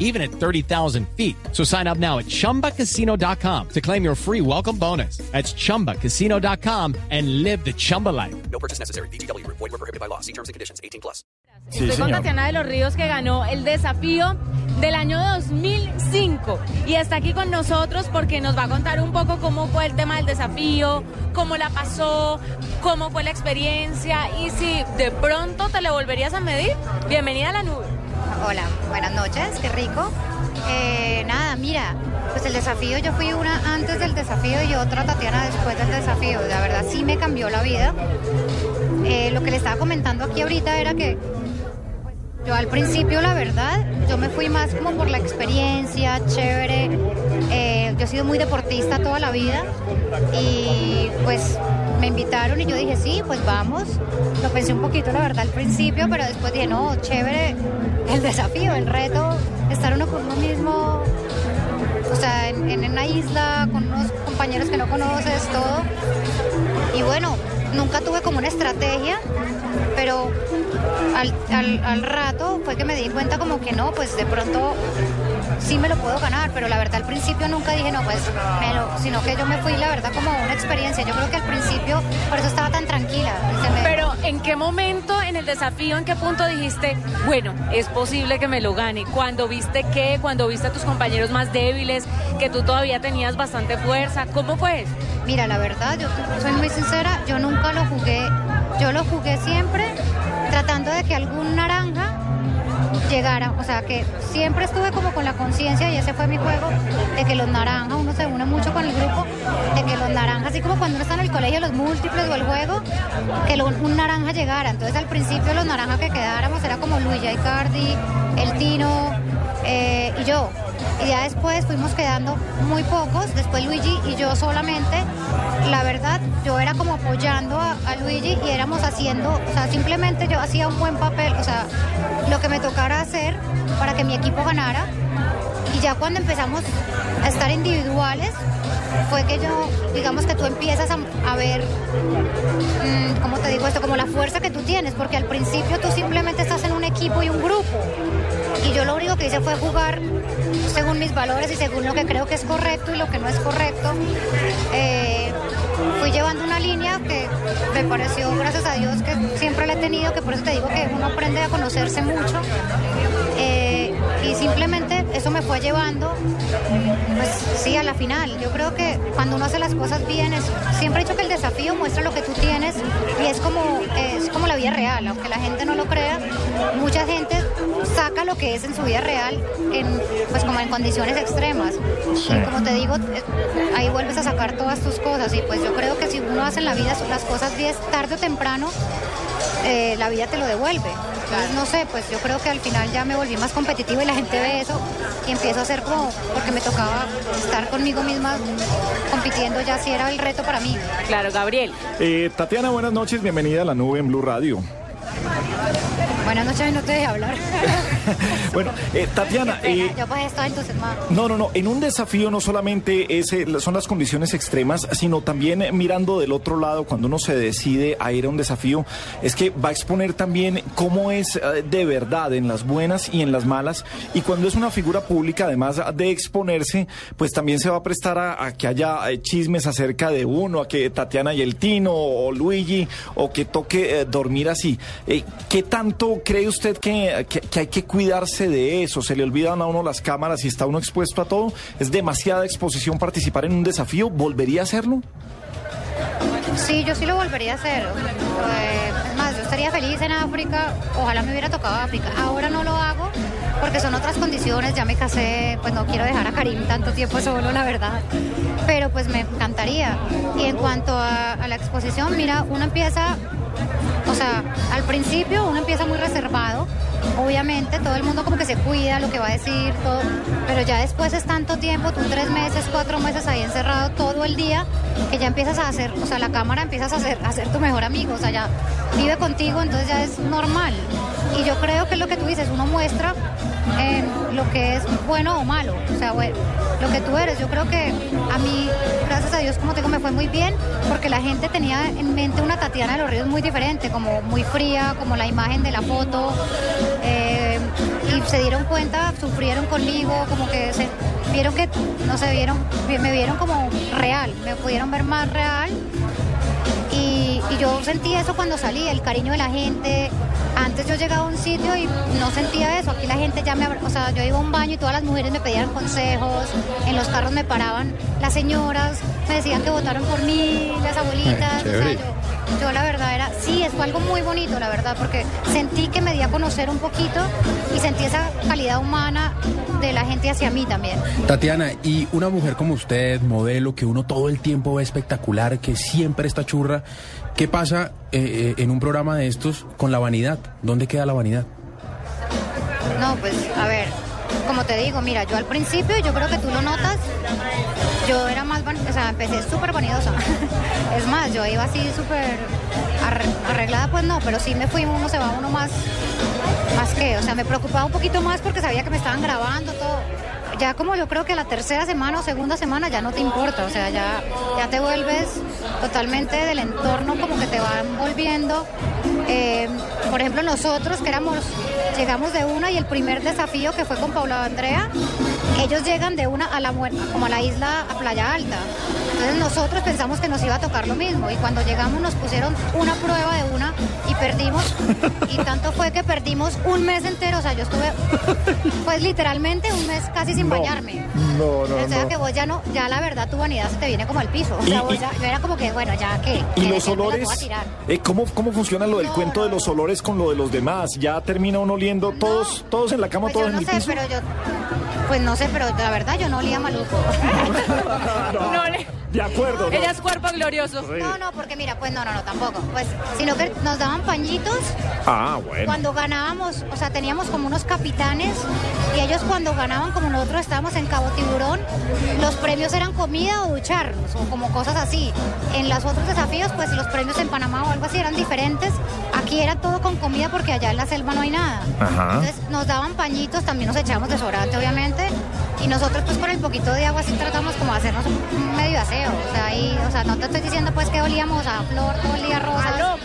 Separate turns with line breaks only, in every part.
even at 30,000 feet. So sign up now at chumbacasino.com to claim your free welcome bonus. That's chumbacasino.com and live the Chumba life.
No purchase necessary. BGW. Void were prohibited by law. See terms and conditions. 18 plus.
Estoy con. Tatiana de los Ríos que ganó el desafío del año 2005 y está aquí con nosotros porque nos va a contar un poco cómo fue el tema del desafío, cómo la pasó, cómo fue la experiencia y si de pronto te le volverías a medir. Bienvenida a la nube.
Hola, buenas noches, qué rico. Eh, nada, mira, pues el desafío, yo fui una antes del desafío y otra Tatiana después del desafío. La verdad sí me cambió la vida. Eh, lo que le estaba comentando aquí ahorita era que pues, yo al principio, la verdad, yo me fui más como por la experiencia, chévere. Eh, yo he sido muy deportista toda la vida y pues me invitaron y yo dije, sí, pues vamos. Lo pensé un poquito, la verdad, al principio, pero después dije, no, chévere el desafío, el reto, estar uno con uno mismo, o sea, en, una isla, con unos compañeros que no conoces, todo. Y bueno, nunca tuve como una estrategia, pero al- al rato fue que me di cuenta como que no, pues de pronto sí me lo puedo ganar, pero la verdad al principio nunca dije no, pues me lo- sino que yo me fui la verdad como una experiencia. Yo creo que al principio por eso estaba tan tranquila. me-
Pero ¿en qué momento en el desafío, en qué punto dijiste, bueno, es posible que me lo gane? Cuando viste qué, cuando viste a tus compañeros más débiles, que tú todavía tenías bastante fuerza, ¿cómo fue?
Mira, la verdad, yo soy muy sincera, yo nunca lo jugué, yo lo jugué siempre tratando de que algún naranja llegara, o sea, que siempre estuve como con la conciencia y ese fue mi juego, de que los naranjas, uno se une mucho con el grupo, de que los naranjas, así como cuando uno está en el colegio, los múltiples o el juego, que un naranja llegara. Entonces al principio los naranjas que quedáramos era como Luigi Icardi, el Tino eh, y yo. Y ya después fuimos quedando muy pocos, después Luigi y yo solamente. La verdad, yo era como apoyando a, Luigi y éramos haciendo, o sea, simplemente yo hacía un buen papel, o sea, lo que me tocara hacer para que mi equipo ganara. Y ya cuando empezamos a estar individuales, fue que yo, digamos que tú empiezas a, ver, mm, ¿cómo te digo esto? Como la fuerza que tú tienes, porque al principio tú simplemente estás en un equipo y un grupo. Y yo lo único que hice fue jugar según mis valores y según lo que creo que es correcto y lo que no es correcto. Eh, fui llevando una línea que me pareció, gracias a Dios, que siempre la he tenido, que por eso te digo que uno aprende a conocerse mucho. Eh, y simplemente eso me fue llevando, pues sí, a la final. Yo creo que cuando uno hace las cosas bien, es, siempre he dicho que el desafío muestra lo que tú tienes y es como, vida real, aunque la gente no lo crea, mucha gente saca lo que es en su vida real, en, pues como en condiciones extremas. Y como te digo, eh, ahí vuelves a sacar todas tus cosas y pues yo creo que si uno hace en la vida las cosas bien, tarde o temprano, eh, la vida te lo devuelve. Entonces, no sé, pues yo creo que al final ya me volví más competitiva y la gente ve eso y empiezo a hacer como, porque me tocaba estar conmigo misma compitiendo ya si era el reto para mí.
Claro, Gabriel.
Eh, Tatiana, buenas noches, bienvenida a la nube en Blue Radio.
Buenas noches no te dejé hablar.
Bueno, eh, Tatiana,
pena,
eh,
yo pues estoy entusiasmada.
no, no, no, en un desafío no solamente es, eh, son las condiciones extremas, sino también mirando del otro lado, cuando uno se decide a ir a un desafío, es que va a exponer también cómo es eh, de verdad en las buenas y en las malas, y cuando es una figura pública, además de exponerse, pues también se va a prestar a, a que haya eh, chismes acerca de uno, a que Tatiana y el Tino, o Luigi, o que toque eh, dormir así. Eh, ¿Qué tanto cree usted que, que- que hay que cuidarse de eso? ¿Se le olvidan a uno las cámaras y está uno expuesto a todo? ¿Es demasiada exposición participar en un desafío? ¿Volvería a hacerlo?
Sí, yo sí lo volvería a hacer. Eh, es más, yo estaría feliz en África. Ojalá me hubiera tocado África. Ahora no lo hago porque son otras condiciones. Ya me casé, pues no quiero dejar a Karim tanto tiempo solo, la verdad. Pero pues me encantaría. Y en cuanto a, a la exposición, mira, uno empieza, o sea, al principio uno empieza muy reservado. Obviamente, todo el mundo como que se cuida lo que va a decir, todo, pero ya después es tanto tiempo, tú tres meses, cuatro meses ahí encerrado todo el día, que ya empiezas a hacer, o sea, la cámara empiezas a a ser tu mejor amigo, o sea, ya vive contigo, entonces ya es normal. y yo creo que lo que tú dices, uno muestra lo que es bueno o malo, o sea, lo que tú eres. Yo creo que a mí, gracias a Dios, como te digo, me fue muy bien porque la gente tenía en mente una Tatiana de los Ríos muy diferente, como muy fría, como la imagen de la foto. Y se dieron cuenta, sufrieron conmigo, como que se vieron que, no se vieron, me vieron como real, me pudieron ver más real y, y yo sentí eso cuando salí, el cariño de la gente. Antes yo llegaba a un sitio y no sentía eso. Aquí la gente ya me... O sea, yo iba a un baño y todas las mujeres me pedían consejos. En los carros me paraban las señoras, me decían que votaron por mí, las abuelitas. o sea, yo, yo la verdad era... Sí, fue algo muy bonito, la verdad, porque sentí que me di a conocer un poquito y sentí esa calidad humana de la gente hacia mí también.
Tatiana, y una mujer como usted, modelo, que uno todo el tiempo ve espectacular, que siempre está churra, ¿qué pasa eh, eh, en un programa de estos con la vanidad? ¿Dónde queda la vanidad?
No, pues a ver, como te digo, mira, yo al principio, yo creo que tú lo notas, yo era más, o sea, empecé súper vanidosa. es más, yo iba así súper arre- arreglada, pues no, pero sí me fui, uno se va uno más, más que, o sea, me preocupaba un poquito más porque sabía que me estaban grabando todo. Ya como yo creo que la tercera semana o segunda semana ya no te importa, o sea, ya, ya te vuelves totalmente del entorno como que te van volviendo. Eh, por ejemplo, nosotros que éramos, llegamos de una y el primer desafío que fue con Paula Andrea, ellos llegan de una a la muer- como a la isla a Playa Alta. Entonces nosotros pensamos que nos iba a tocar lo mismo y cuando llegamos nos pusieron una prueba de una y perdimos y tanto fue que perdimos un mes entero, o sea, yo estuve pues literalmente un mes casi sin bañarme.
No, no,
o sea
no.
que vos ya no, ya la verdad tu vanidad se te viene como al piso. O sea,
Y-
vos ya- yo era como que, bueno, ya que.
¿Y los olores? Eh, ¿cómo, ¿Cómo funciona lo del
No,
cuento de los olores con lo de los demás? ¿Ya termina uno oliendo todos, todos en la cama,
Pues
todos
yo
en
no
el
sé,
piso?
pero yo. Pues no sé, pero la verdad yo no olía maluco.
No le-
De acuerdo. ¿no?
Ella es cuerpo glorioso.
No, no, porque mira, pues no, no, no, tampoco. Pues, sino que nos daban pañitos
Ah, bueno.
cuando ganábamos, o sea, teníamos como unos capitanes y ellos cuando ganaban, como nosotros estábamos en Cabo Tiburón, los premios eran comida o ducharnos o como cosas así. En los otros desafíos, pues los premios en Panamá o algo así eran diferentes. Aquí era todo con comida porque allá en la selva no hay nada.
Ajá.
Entonces nos daban pañitos, también nos echábamos desodorante, obviamente. Y nosotros pues con el poquito de agua sí tratamos como de hacernos un medio aseo. O sea, ahí, o sea, no te estoy diciendo pues que olíamos a flor todo el día rosa.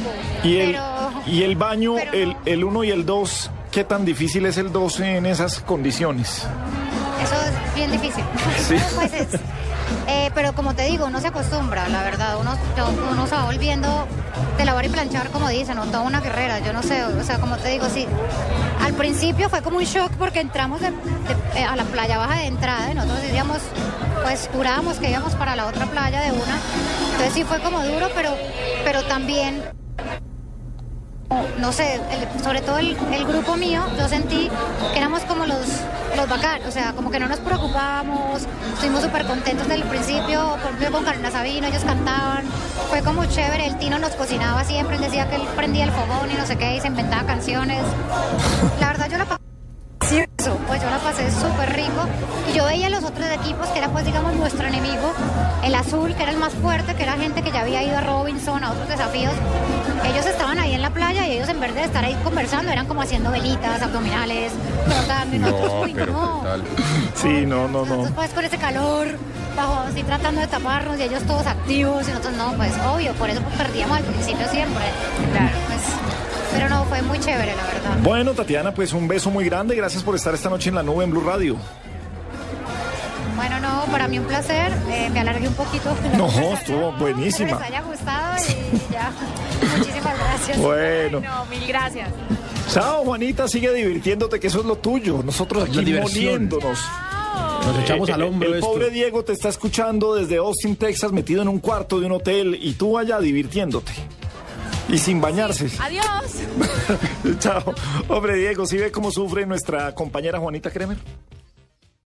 ¿Y el,
pero-
y el baño,
pero
el, el 1 y el 2, qué tan difícil es el 2 en esas condiciones?
Eso es bien difícil.
Sí.
Pues es- eh, pero como te digo, uno se acostumbra, la verdad. Uno, uno se va volviendo de lavar y planchar, como dicen, o toda una guerrera. Yo no sé, o sea, como te digo, sí. Al principio fue como un shock porque entramos eh, a la playa baja de entrada y nosotros decíamos, pues jurábamos que íbamos para la otra playa de una. Entonces sí fue como duro, pero, pero también no sé, sobre todo el, grupo mío, yo sentí que éramos como los, los bacanos, o sea, como que no nos preocupábamos, estuvimos súper contentos desde el principio, por ejemplo con Carolina Sabino, ellos cantaban, fue como chévere, el Tino nos cocinaba siempre, él decía que él prendía el fogón y no sé qué, y se inventaba canciones. La verdad yo la eso, pues yo la pasé súper rico. Y yo veía los otros equipos, que era pues digamos nuestro enemigo, el azul, que era el más fuerte, que era gente que ya había ido a Robinson, a otros desafíos. Ellos estaban ahí en la playa y ellos en vez de estar ahí conversando, eran como haciendo velitas, abdominales, trotando y nosotros, uy, no.
Sí, no, no,
Nosotros
no.
pues con ese calor, bajo así tratando de taparnos y ellos todos activos y nosotros no, pues obvio, por eso perdíamos al principio siempre. Claro, pero no, fue muy chévere la verdad.
Bueno, Tatiana, pues un beso muy grande. Gracias por estar esta noche en la nube en Blue Radio.
Bueno, no, para mí un placer. Eh, me alargué un poquito.
No, estuvo buenísima.
Espero les haya gustado y ya. Muchísimas gracias.
Bueno.
No, mil gracias.
Chao, Juanita, sigue divirtiéndote, que eso es lo tuyo. Nosotros aquí moliéndonos.
Nos echamos al hombro
El
esto.
pobre Diego te está escuchando desde Austin, Texas, metido en un cuarto de un hotel y tú allá divirtiéndote. Y sin bañarse.
Adiós.
Chao. Hombre, Diego, ¿sí ve cómo sufre nuestra compañera Juanita Kremer?